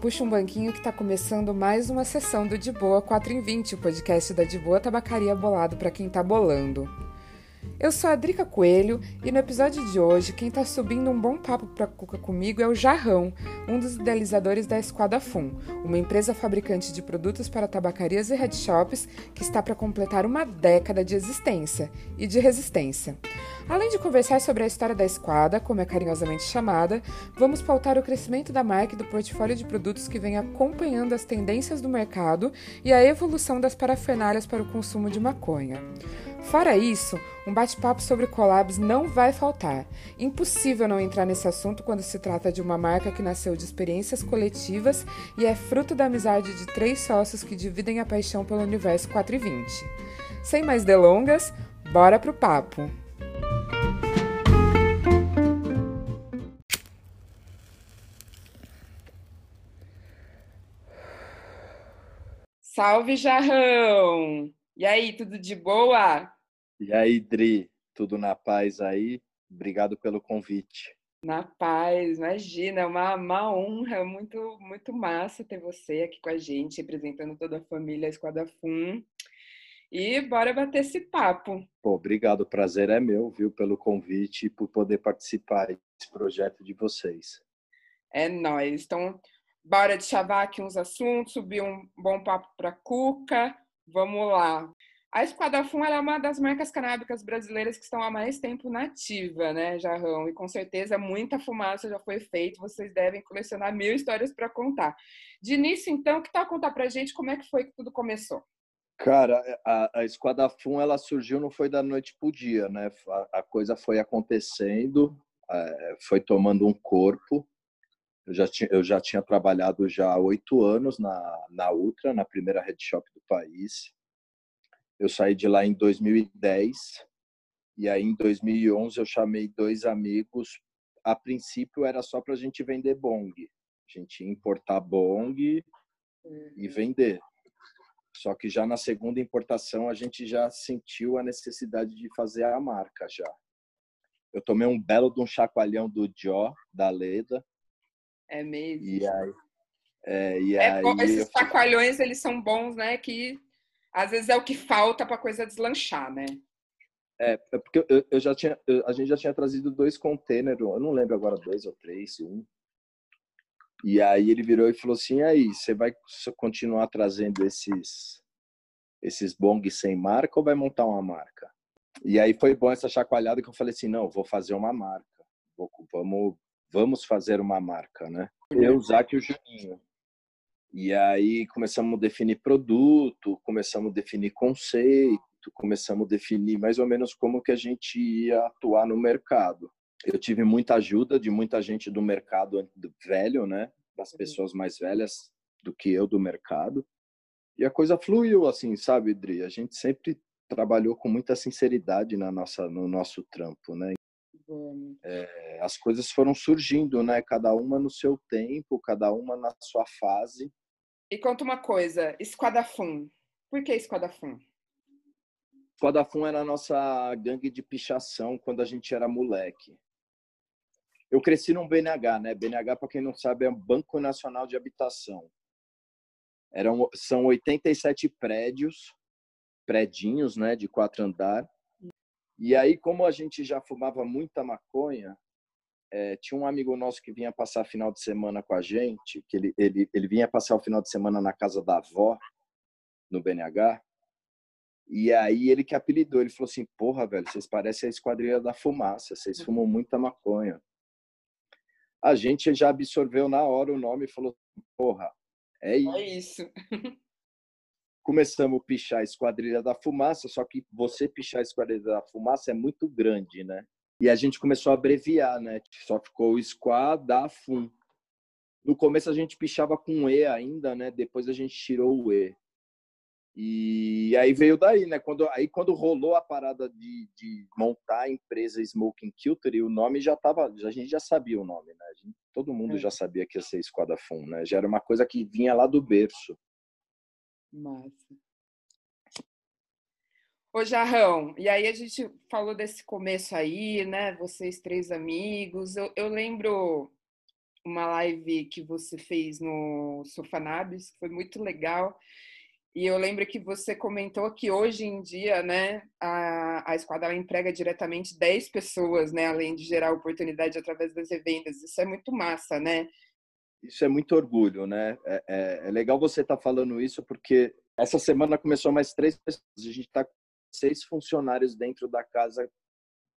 Puxa um banquinho que está começando mais uma sessão do De Boa 4 em 20, o podcast da De Boa Tabacaria Bolado para quem está bolando. Eu sou a Drica Coelho e no episódio de hoje quem está subindo um bom papo para cuca comigo é o Jarrão, um dos idealizadores da Esquadra Fum, uma empresa fabricante de produtos para tabacarias e headshops que está para completar uma década de existência e de resistência. Além de conversar sobre a história da Esquadra, como é carinhosamente chamada, vamos pautar o crescimento da marca e do portfólio de produtos que vem acompanhando as tendências do mercado e a evolução das parafernálias para o consumo de maconha. Fora isso, um bate-papo sobre collabs não vai faltar. Impossível não entrar nesse assunto quando se trata de uma marca que nasceu de experiências coletivas e é fruto da amizade de três sócios que dividem a paixão pelo universo 420. Sem mais delongas, bora pro papo! Salve, Jarrão! E aí, tudo de boa? E aí, Dri, tudo na paz aí? Obrigado pelo convite. Na paz, imagina, é uma, uma honra, muito, muito massa ter você aqui com a gente, representando toda a família Esquadra Fum. E bora bater esse papo. Pô, obrigado, o prazer é meu, viu, pelo convite e por poder participar desse projeto de vocês. É nóis. Então, bora de chavar aqui uns assuntos, subir um bom papo para Cuca. Vamos lá. A Esquadra Fum é uma das marcas canábicas brasileiras que estão há mais tempo nativa, né, Jarrão? E com certeza muita fumaça já foi feita. Vocês devem colecionar mil histórias para contar. De início, então, que tal contar para a gente como é que foi que tudo começou? Cara, a, a Esquadra Fum ela surgiu não foi da noite para o dia, né? A, a, coisa foi acontecendo, é, foi tomando um corpo. Eu já tinha, eu já tinha trabalhado já oito anos na, na Ultra, na primeira head shop do país eu saí de lá em 2010 e aí em 2011 eu chamei dois amigos. A princípio era só para a gente vender bong, a gente ia importar bong e uhum. vender. Só que já na segunda importação a gente já sentiu a necessidade de fazer a marca já. Eu tomei um belo de um chacoalhão do Jó, da Leda. É mesmo. E aí, é, e é aí bom, esses chacoalhões, eles são bons, né? Que às vezes é o que falta para a coisa deslanchar, né? É, é porque eu, eu já tinha, eu, a gente já tinha trazido dois containers, eu não lembro agora dois ou três, um. E aí ele virou e falou assim: aí, você vai continuar trazendo esses esses bong sem marca ou vai montar uma marca? E aí foi bom essa chacoalhada que eu falei assim: não, vou fazer uma marca, vou, vamos vamos fazer uma marca, né? Eu, Zac e o Juninho. E aí começamos a definir produto, começamos a definir conceito, começamos a definir mais ou menos como que a gente ia atuar no mercado. Eu tive muita ajuda de muita gente do mercado velho, né? Das uhum. pessoas mais velhas do que eu do mercado. E a coisa fluiu assim, sabe, Dri? A gente sempre trabalhou com muita sinceridade na nossa no nosso trampo, né? É, as coisas foram surgindo, né? Cada uma no seu tempo, cada uma na sua fase. E conta uma coisa, Esquadafum. Por que Esquadafum? Esquadafum era a nossa gangue de pichação quando a gente era moleque. Eu cresci num BNH, né? BNH, para quem não sabe, é um Banco Nacional de Habitação. Eram, são 87 prédios, prédinhos, né, de quatro andar. E aí, como a gente já fumava muita maconha, é, tinha um amigo nosso que vinha passar final de semana com a gente, que ele, ele, ele vinha passar o final de semana na casa da avó, no BNH, e aí ele que apelidou, ele falou assim, porra, velho, vocês parecem a esquadrilha da fumaça, vocês fumam muita maconha. A gente já absorveu na hora o nome e falou, porra, é isso. É isso. começamos a pichar a Esquadrilha da Fumaça, só que você pichar a Esquadrilha da Fumaça é muito grande, né? E a gente começou a abreviar, né? Só ficou Squad da Fum. No começo a gente pichava com E ainda, né? Depois a gente tirou o E. E aí veio daí, né? Quando, aí quando rolou a parada de, de montar a empresa Smoking Culture, o nome já tava, a gente já sabia o nome, né? Gente, todo mundo é. já sabia que ia ser Esquadra Fum, né? Já era uma coisa que vinha lá do berço. Massa. Ô, Jarrão, e aí a gente falou desse começo aí, né? Vocês três amigos. Eu, eu lembro uma live que você fez no Sofanabis, que foi muito legal. E eu lembro que você comentou que hoje em dia, né, a, a Esquadra emprega diretamente 10 pessoas, né, além de gerar oportunidade através das revendas. Isso é muito massa, né? Isso é muito orgulho, né? É, é, é legal você estar tá falando isso porque essa semana começou mais três pessoas. A gente está seis funcionários dentro da casa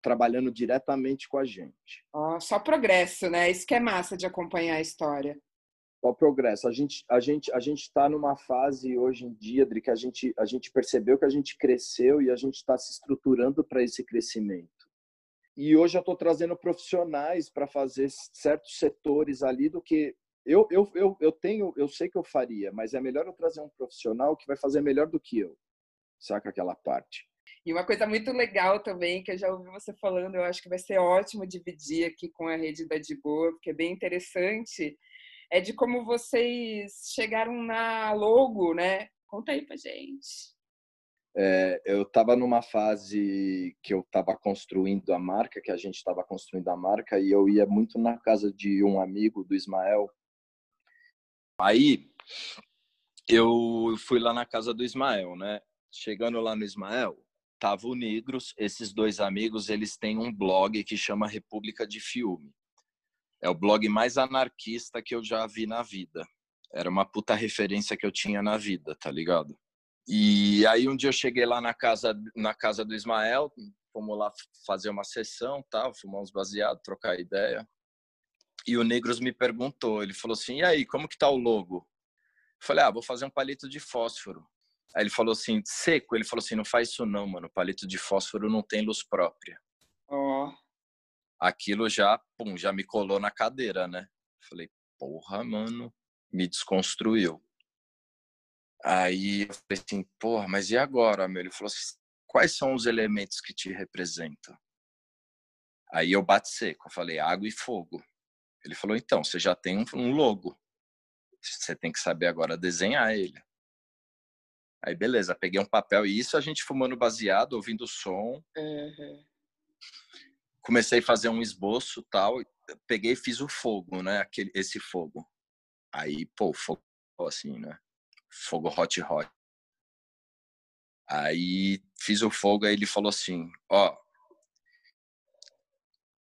trabalhando diretamente com a gente. Oh, só progresso, né? Isso que é massa de acompanhar a história. Só progresso. A gente a gente a gente está numa fase hoje em dia, Adri, que a gente a gente percebeu que a gente cresceu e a gente está se estruturando para esse crescimento. E hoje eu estou trazendo profissionais para fazer certos setores ali do que eu, eu, eu, eu tenho, eu sei que eu faria, mas é melhor eu trazer um profissional que vai fazer melhor do que eu, saca aquela parte. E uma coisa muito legal também, que eu já ouvi você falando, eu acho que vai ser ótimo dividir aqui com a rede da De Boa, porque é bem interessante, é de como vocês chegaram na logo, né? Conta aí pra gente. É, eu estava numa fase que eu estava construindo a marca, que a gente estava construindo a marca, e eu ia muito na casa de um amigo do Ismael, Aí eu fui lá na casa do Ismael, né? Chegando lá no Ismael, tava o Negros, esses dois amigos, eles têm um blog que chama República de Filme. É o blog mais anarquista que eu já vi na vida. Era uma puta referência que eu tinha na vida, tá ligado? E aí um dia eu cheguei lá na casa na casa do Ismael, fomos lá fazer uma sessão, tal, fumar uns baseados, trocar ideia. E o Negros me perguntou, ele falou assim, e aí, como que tá o logo? Eu falei, ah, vou fazer um palito de fósforo. Aí ele falou assim, seco? Ele falou assim, não faz isso não, mano, palito de fósforo não tem luz própria. Oh. Aquilo já, pum, já me colou na cadeira, né? Falei, porra, mano, me desconstruiu. Aí eu falei assim, porra, mas e agora, meu? Ele falou assim, quais são os elementos que te representam? Aí eu bate seco, eu falei, água e fogo. Ele falou: então, você já tem um logo. Você tem que saber agora desenhar ele. Aí, beleza, peguei um papel e isso a gente fumando baseado, ouvindo o som. Uhum. Comecei a fazer um esboço tal. Peguei e fiz o fogo, né? Aquele, esse fogo. Aí, pô, fogo assim, né? Fogo hot hot. Aí fiz o fogo, aí ele falou assim: ó,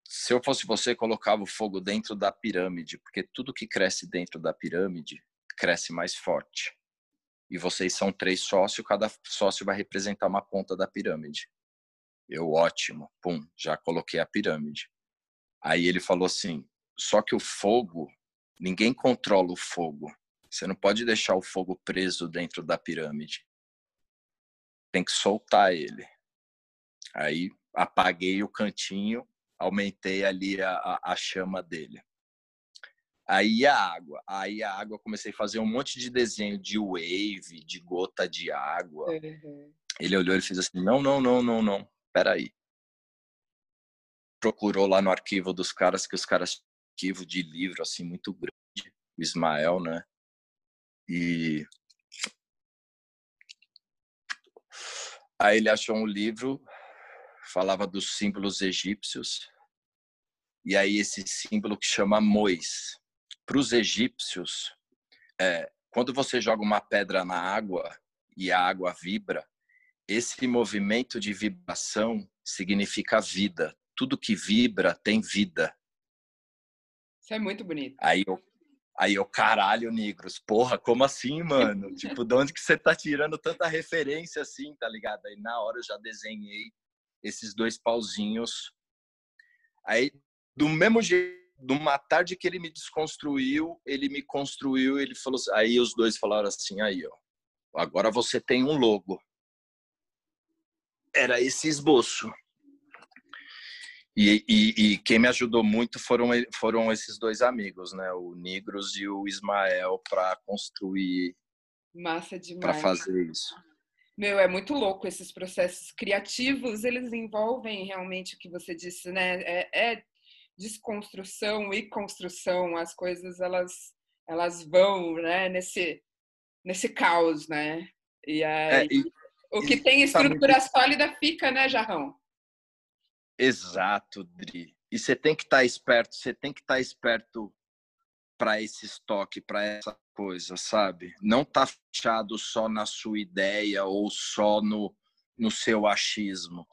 se eu fosse você, colocava o fogo dentro da pirâmide, porque tudo que cresce dentro da pirâmide cresce mais forte. E vocês são três sócios, cada sócio vai representar uma ponta da pirâmide. Eu, ótimo, pum, já coloquei a pirâmide. Aí ele falou assim: só que o fogo, ninguém controla o fogo. Você não pode deixar o fogo preso dentro da pirâmide. Tem que soltar ele. Aí apaguei o cantinho aumentei ali a, a, chama dele. Aí a água, aí a água comecei a fazer um monte de desenho de wave, de gota de água. Uhum. Ele olhou e fez assim: não, não, não, não, não, peraí. Procurou lá no arquivo dos caras, que os caras arquivo de livro assim muito grande, o Ismael, né? E aí ele achou um livro falava dos símbolos egípcios. E aí esse símbolo que chama Mois. Para os egípcios, é, quando você joga uma pedra na água e a água vibra, esse movimento de vibração significa vida. Tudo que vibra tem vida. Isso é muito bonito. Aí eu, aí eu caralho, negros. Porra, como assim, mano? tipo, de onde que você tá tirando tanta referência assim, tá ligado? Aí na hora eu já desenhei esses dois pauzinhos. Aí, do mesmo jeito, de uma tarde que ele me desconstruiu, ele me construiu, ele falou assim, aí os dois falaram assim, aí, ó, agora você tem um logo. Era esse esboço. E, e, e, quem me ajudou muito foram, foram esses dois amigos, né? O Nigros e o Ismael, para construir. Massa demais. Para fazer isso. Meu, é muito louco esses processos criativos, eles envolvem realmente o que você disse, né? É, é desconstrução e construção, as coisas elas elas vão, né, nesse nesse caos, né? E aí, é, e, o que tem estrutura sólida fica, né, Jarrão? Exato, Dri. E você tem que estar tá esperto, você tem que estar tá esperto para esse estoque, para essa coisa, sabe? Não tá fechado só na sua ideia ou só no, no seu achismo.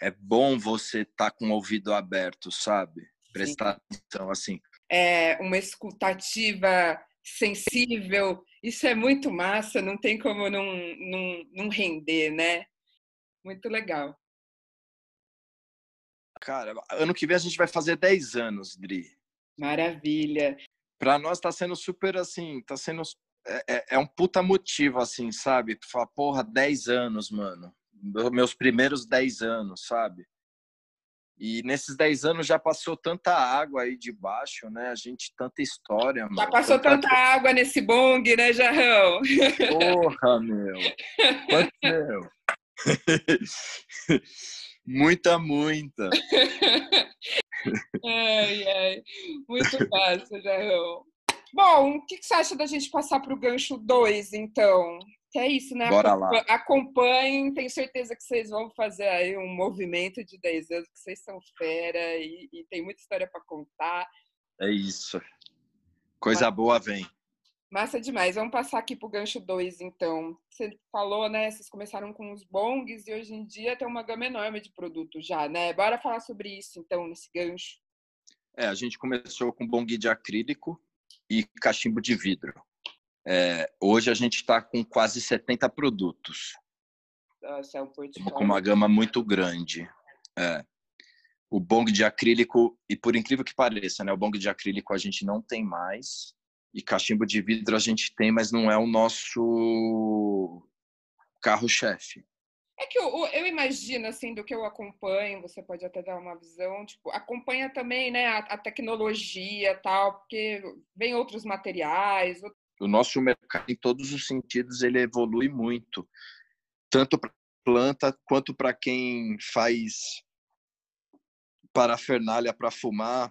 É bom você estar tá com o ouvido aberto, sabe? Prestar Sim. atenção assim. É uma escutativa sensível, isso é muito massa, não tem como não, não, não render, né? Muito legal. Cara, ano que vem a gente vai fazer 10 anos, Dri. Maravilha. Para nós tá sendo super assim, tá sendo é, é, é um puta motivo assim, sabe? Tu fala, porra, 10 anos, mano. Meus primeiros 10 anos, sabe? E nesses 10 anos já passou tanta água aí de baixo, né? A gente, tanta história, mano. Já passou tanta, tanta água nesse bong, né, Jarrão? Porra, meu. Quanto meu? muita, muita. ai, ai. Muito fácil, Jarrão. Bom, o que, você acha da gente passar para o gancho 2, então? Que é isso, né? Bora lá. Acompanhem, tenho certeza que vocês vão fazer aí um movimento de 10 anos, que vocês são fera e, e tem muita história para contar. É isso. Coisa Mas... boa vem. Massa demais. Vamos passar aqui para o gancho 2, então. Você falou, né? Vocês começaram com os bongs e hoje em dia tem uma gama enorme de produtos já, né? Bora falar sobre isso, então, nesse gancho. É, a gente começou com bong de acrílico e cachimbo de vidro. É, hoje a gente está com quase 70 produtos. Nossa, é um portfólio. Com uma gama muito grande. É. O bong de acrílico, e por incrível que pareça, né, o bong de acrílico a gente não tem mais, e cachimbo de vidro a gente tem, mas não é o nosso carro-chefe. É que eu, eu, imagino, assim, do que eu acompanho, você pode até dar uma visão, tipo, acompanha também, né, a, a tecnologia tal, porque vem outros materiais, o nosso mercado, em todos os sentidos, ele evolui muito, tanto para planta quanto para quem faz parafernália para fumar,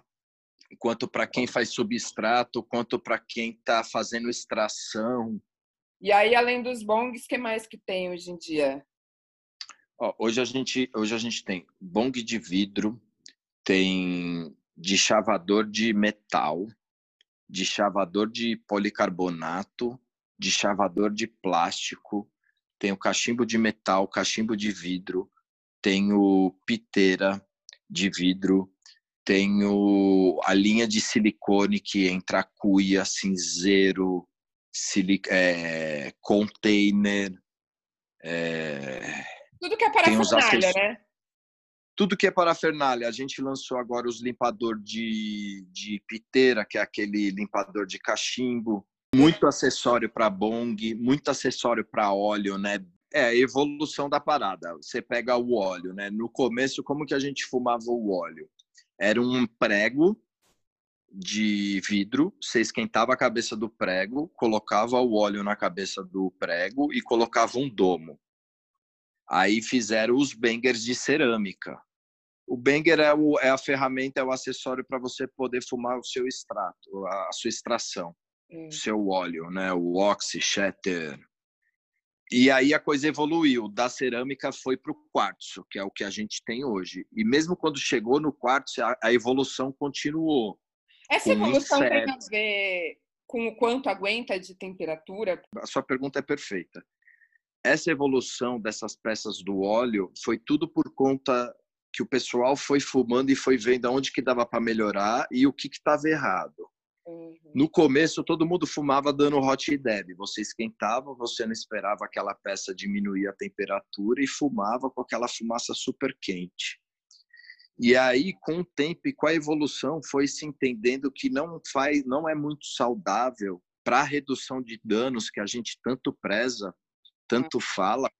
quanto para quem faz substrato, quanto para quem está fazendo extração. E aí, além dos bongs, que mais que tem hoje em dia? Ó, hoje a gente hoje a gente tem bong de vidro, tem de chavador de metal, de chavador de policarbonato, de chavador de plástico, tem o cachimbo de metal, cachimbo de vidro, tem o piteira de vidro, tem o, a linha de silicone que entra cuia, cinzeiro, silic, é, container. É, Tudo que é parafernália, né? Tudo que é parafernália. A gente lançou agora os limpador de, de piteira, que é aquele limpador de cachimbo, muito acessório para bong, muito acessório para óleo, né? É a evolução da parada. Você pega o óleo, né? No começo, como que a gente fumava o óleo? Era um prego de vidro, você esquentava a cabeça do prego, colocava o óleo na cabeça do prego e colocava um domo. Aí fizeram os bangers de cerâmica. O banger é, o, é a ferramenta, é o acessório para você poder fumar o seu extrato, a, a sua extração, hum. o seu óleo, né? O oxy, shatter. E aí a coisa evoluiu. Da cerâmica foi para o quartzo, que é o que a gente tem hoje. E mesmo quando chegou no quartzo, a, a evolução continuou. Essa evolução tem a ver com o quanto aguenta de temperatura? A sua pergunta é perfeita. Essa evolução dessas peças do óleo foi tudo por conta que o pessoal foi fumando e foi vendo aonde que dava para melhorar e o que estava errado. Uhum. No começo, todo mundo fumava dando hot deb. Você esquentava, você não esperava aquela peça diminuir a temperatura e fumava com aquela fumaça super quente. E aí, com o tempo e com a evolução, foi se entendendo que não faz, não é muito saudável para a redução de danos que a gente tanto preza, tanto fala, nossa.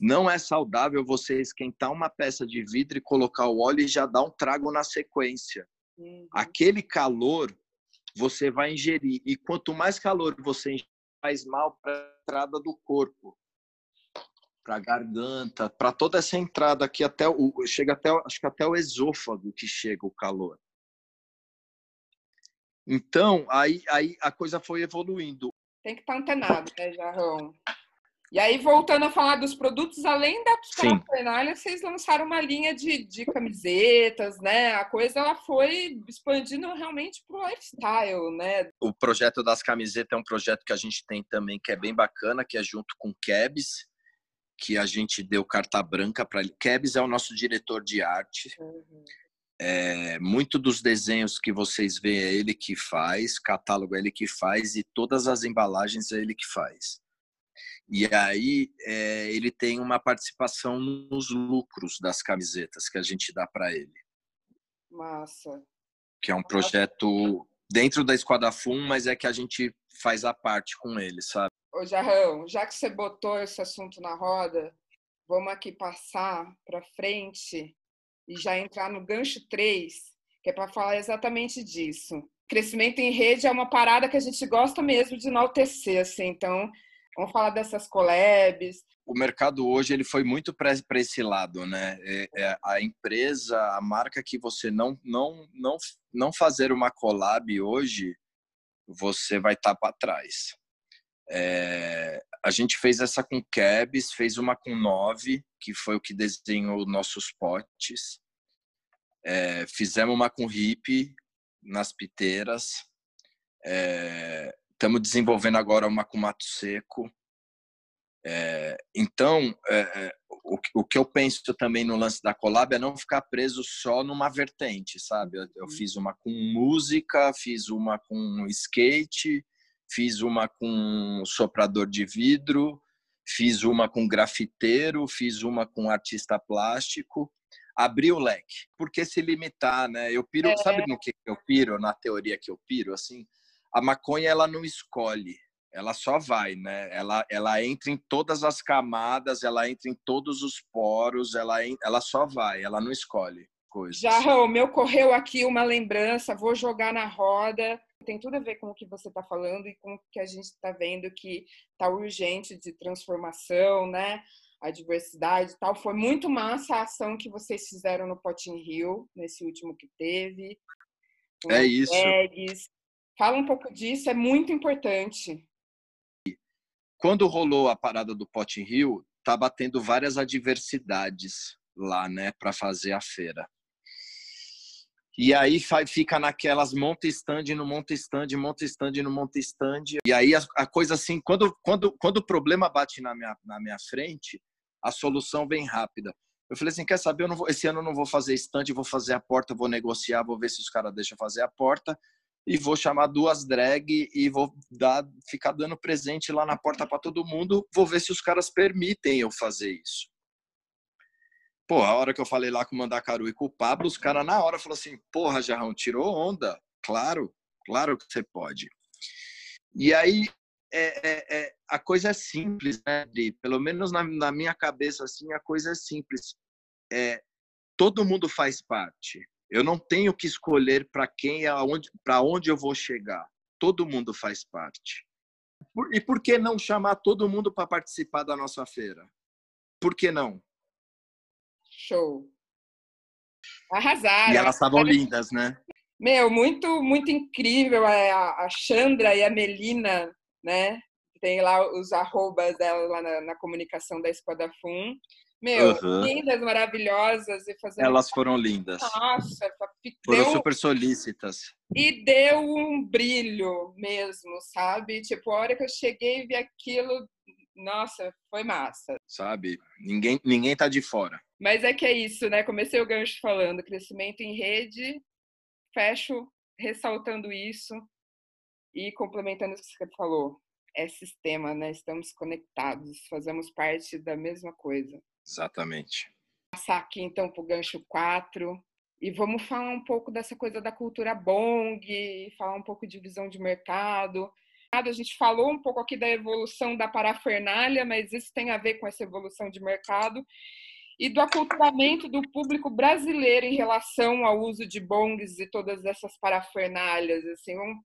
Não é saudável você esquentar uma peça de vidro e colocar o óleo e já dar um trago na sequência. Uhum. Aquele calor você vai ingerir. E quanto mais calor você ingerir, mais mal para a entrada do corpo, para a garganta, para toda essa entrada aqui até o chega até acho que até o esôfago que chega o calor. Então, aí, aí a coisa foi evoluindo. Tem que estar antenado, né, Jarrão? E aí, voltando a falar dos produtos, além da parafernália, vocês lançaram uma linha de, de camisetas, né? A coisa ela foi expandindo realmente para o lifestyle, né? O projeto das camisetas é um projeto que a gente tem também que é bem bacana, que é junto com o Kebs, que a gente deu carta branca para ele. Kebs é o nosso diretor de arte. Uhum. É, muito dos desenhos que vocês veem é ele que faz, catálogo é ele que faz e todas as embalagens é ele que faz. E aí é, ele tem uma participação nos lucros das camisetas que a gente dá para ele. Massa. Que é um projeto dentro da Esquadra Fum, mas é que a gente faz a parte com ele, sabe? Ô Jarrão, já que você botou esse assunto na roda, vamos aqui passar para frente e já entrar no gancho 3, que é para falar exatamente disso. Crescimento em rede é uma parada que a gente gosta mesmo de enaltecer, assim, então vamos falar dessas collabs. O mercado hoje ele foi muito para esse lado, né? É, é, a empresa, a marca que você não não não não fazer uma collab hoje, você vai estar tá para trás. É, a gente fez essa com Kebs, fez uma com Nove, que foi o que desenhou nossos potes. É, fizemos uma com Hip nas piteiras. Estamos desenvolvendo agora uma com Mato Seco. É, então, é, é, o, o, que eu penso também no lance da collab é não ficar preso só numa vertente, sabe? Eu, eu uhum. fiz uma com música, fiz uma com skate, fiz uma com soprador de vidro, fiz uma com grafiteiro, fiz uma com artista plástico. Abri o leque. Por que se limitar, né? Eu piro, é. sabe no que eu piro, na teoria que eu piro, assim? A maconha, ela não escolhe, ela só vai, né? Ela, ela entra em todas as camadas, ela entra em todos os poros, ela, ela só vai, ela não escolhe coisas. Já, me ocorreu aqui uma lembrança, vou jogar na roda tem tudo a ver com o que você está falando e com o que a gente está vendo que está urgente de transformação, né? A diversidade e tal. Foi muito massa a ação que vocês fizeram no Potin Rio, nesse último que teve. É isso. Fala um pouco disso, é muito importante. Quando rolou a parada do Potin Rio, tá batendo várias adversidades lá, né, para fazer a feira. E aí fica naquelas monta stand no monta stand, monta stand no monta stand. E aí a, a, coisa assim, quando, quando, quando o problema bate na minha, na minha frente, a solução vem rápida. Eu falei assim, quer saber, eu não vou, esse ano eu não vou fazer stand, vou fazer a porta, vou negociar, vou ver se os caras deixam fazer a porta e vou chamar duas drag e vou dar, ficar dando presente lá na porta para todo mundo, vou ver se os caras permitem eu fazer isso. Pô, a hora que eu falei lá com o Mandacaru e com o Pablo, os caras na hora falaram assim: porra, Jarrão, tirou onda? Claro, claro que você pode. E aí, é, é, é, a coisa é simples, né, Dri? Pelo menos na, na, minha cabeça, assim, a coisa é simples. É, todo mundo faz parte. Eu não tenho que escolher para quem, aonde, para onde eu vou chegar. Todo mundo faz parte. Por, e por que não chamar todo mundo para participar da nossa feira? Por que não? Show. Arrasaram. E elas estavam lindas, né? Meu, muito, muito incrível. É, a, a Chandra e a Melina, né? Tem lá os arrobas dela lá na, na comunicação da Esquadra Fum. Meu, uhum. lindas, maravilhosas. E fazendo... Elas foram lindas. Nossa, foram deu... super solícitas. E deu um brilho mesmo, sabe? Tipo, a hora que eu cheguei e vi aquilo, nossa, foi massa. Sabe? Ninguém, ninguém tá de fora. Mas é que é isso, né? Comecei o gancho falando crescimento em rede, fecho ressaltando isso e complementando o que você falou. É sistema, né? Estamos conectados, fazemos parte da mesma coisa. Exatamente. Passar aqui então para o gancho 4 e vamos falar um pouco dessa coisa da cultura bong, falar um pouco de visão de mercado. A gente falou um pouco aqui da evolução da parafernália, mas isso tem a ver com essa evolução de mercado e do aculturamento do público brasileiro em relação ao uso de bongs e todas essas parafernálias. Assim, vamos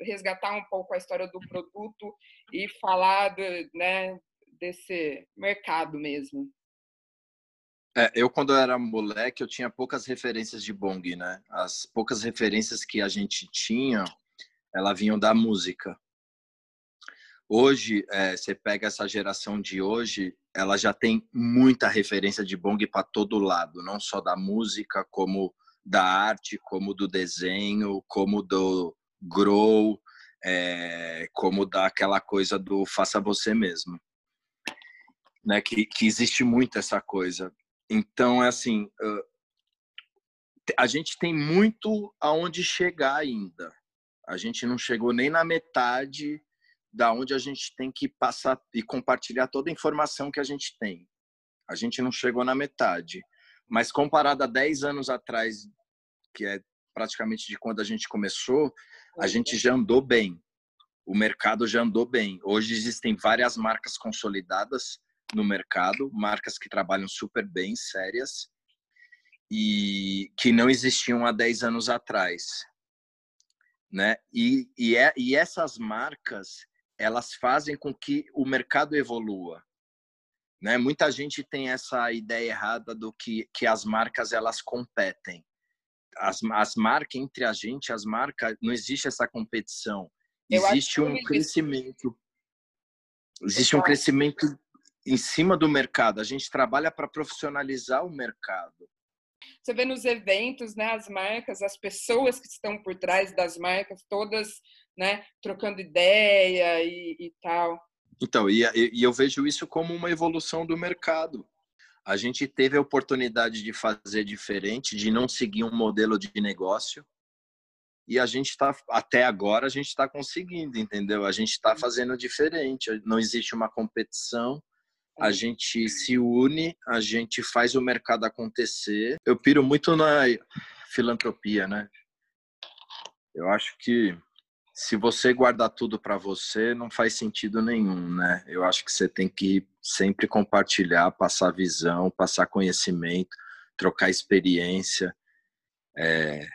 resgatar um pouco a história do produto e falar né, desse mercado mesmo. É, eu, quando era moleque, eu tinha poucas referências de bong, né? As poucas referências que a gente tinha, elas vinham da música. Hoje, é, você pega essa geração de hoje, ela já tem muita referência de bong para todo lado, não só da música, como da arte, como do desenho, como do grow, é, como daquela coisa do faça você mesmo. Né, que, que existe muito essa coisa. Então, é assim, a gente tem muito aonde chegar ainda. A gente não chegou nem na metade da onde a gente tem que passar e compartilhar toda a informação que a gente tem. A gente não chegou na metade. Mas comparado a 10 anos atrás, que é praticamente de quando a gente começou, a gente já andou bem. O mercado já andou bem. Hoje existem várias marcas consolidadas no mercado, marcas que trabalham super bem, sérias, e que não existiam há 10 anos atrás. Né? E, e, é, e essas marcas, elas fazem com que o mercado evolua. Né? Muita gente tem essa ideia errada do que, que as marcas elas competem. As, as marcas entre a gente, as marcas, não existe essa competição. Existe um crescimento. Existe um crescimento em cima do mercado. A gente trabalha para profissionalizar o mercado. Você vê nos eventos, né, as marcas, as pessoas que estão por trás das marcas, todas né, trocando ideia e, e tal. Então, e, e eu vejo isso como uma evolução do mercado. A gente teve a oportunidade de fazer diferente, de não seguir um modelo de negócio. E a gente está, até agora, a gente está conseguindo, entendeu? A gente está uhum. fazendo diferente. Não existe uma competição. A gente se une, a gente faz o mercado acontecer. Eu piro muito na filantropia, né? Eu acho que se você guardar tudo para você, não faz sentido nenhum, né? Eu acho que você tem que sempre compartilhar, passar visão, passar conhecimento, trocar experiência. É,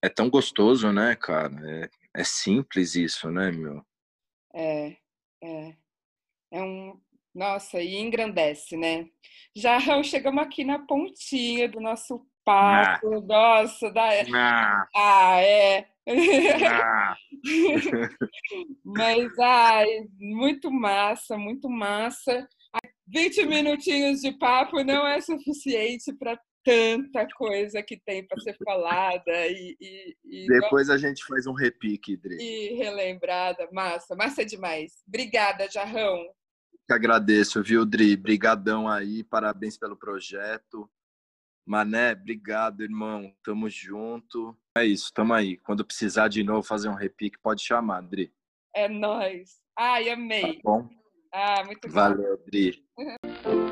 é tão gostoso, né, cara? É, é simples isso, né, meu? É, é. É um. Nossa, e engrandece, né? Já chegamos aqui na pontinha do nosso papo. Ah. Nossa, da... ah. ah, é. Ah. Mas, ai, muito massa, muito massa. 20 minutinhos de papo não é suficiente para tanta coisa que tem para ser falada e, e, e, depois a gente faz um repique, Dri. E relembrada, massa, massa demais. Obrigada, Jarrão. Que agradeço, viu, Dri? Brigadão aí, parabéns pelo projeto. Mané, obrigado, irmão. Tamo junto. É isso, tamo aí. Quando precisar de novo fazer um repique, pode chamar, Dri. É nóis. Ai, amei. Tá bom? Ah, muito bom. Valeu, Dri.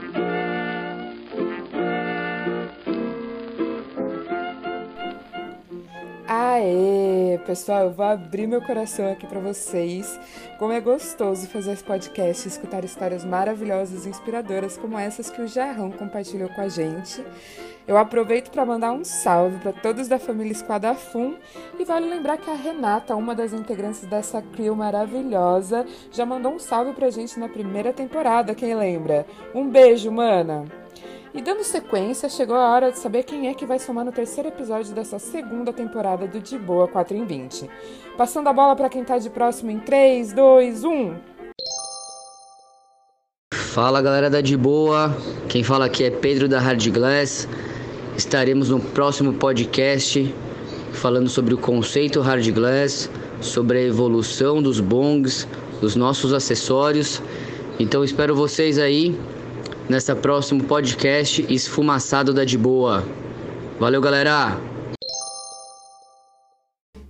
Aê, pessoal, eu vou abrir meu coração aqui para vocês. Como é gostoso fazer esse podcast, escutar histórias maravilhosas e inspiradoras como essas que o Jarrão compartilhou com a gente. Eu aproveito para mandar um salve para todos da família Esquadra Fum e vale lembrar que a Renata, uma das integrantes dessa crew maravilhosa, já mandou um salve pra gente na primeira temporada, quem lembra? Um beijo, mana! E dando sequência, chegou a hora de saber quem é que vai somar no terceiro episódio dessa segunda temporada do De Boa 4 em 20. Passando a bola para quem tá de próximo em 3, 2, 1. Fala galera da De Boa, quem fala aqui é Pedro da Hard Glass. Estaremos no próximo podcast falando sobre o conceito Hard Glass, sobre a evolução dos bongs, dos nossos acessórios. Então espero vocês aí nessa próximo podcast Esfumaçado da De Boa. Valeu, galera!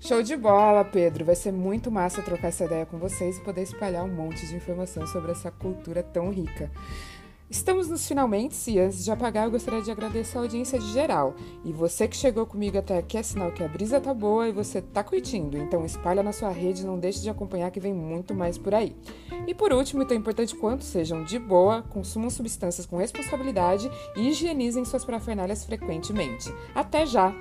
Show de bola, Pedro! Vai ser muito massa trocar essa ideia com vocês e poder espalhar um monte de informação sobre essa cultura tão rica. Estamos nos finalmente e antes de apagar, eu gostaria de agradecer a audiência de geral. E você que chegou comigo até aqui é sinal que a brisa tá boa e você tá curtindo. Então espalha na sua rede, não deixe de acompanhar que vem muito mais por aí. E por último, e tão importante quanto, sejam de boa, consumam substâncias com responsabilidade e higienizem suas parafernálias frequentemente. Até já!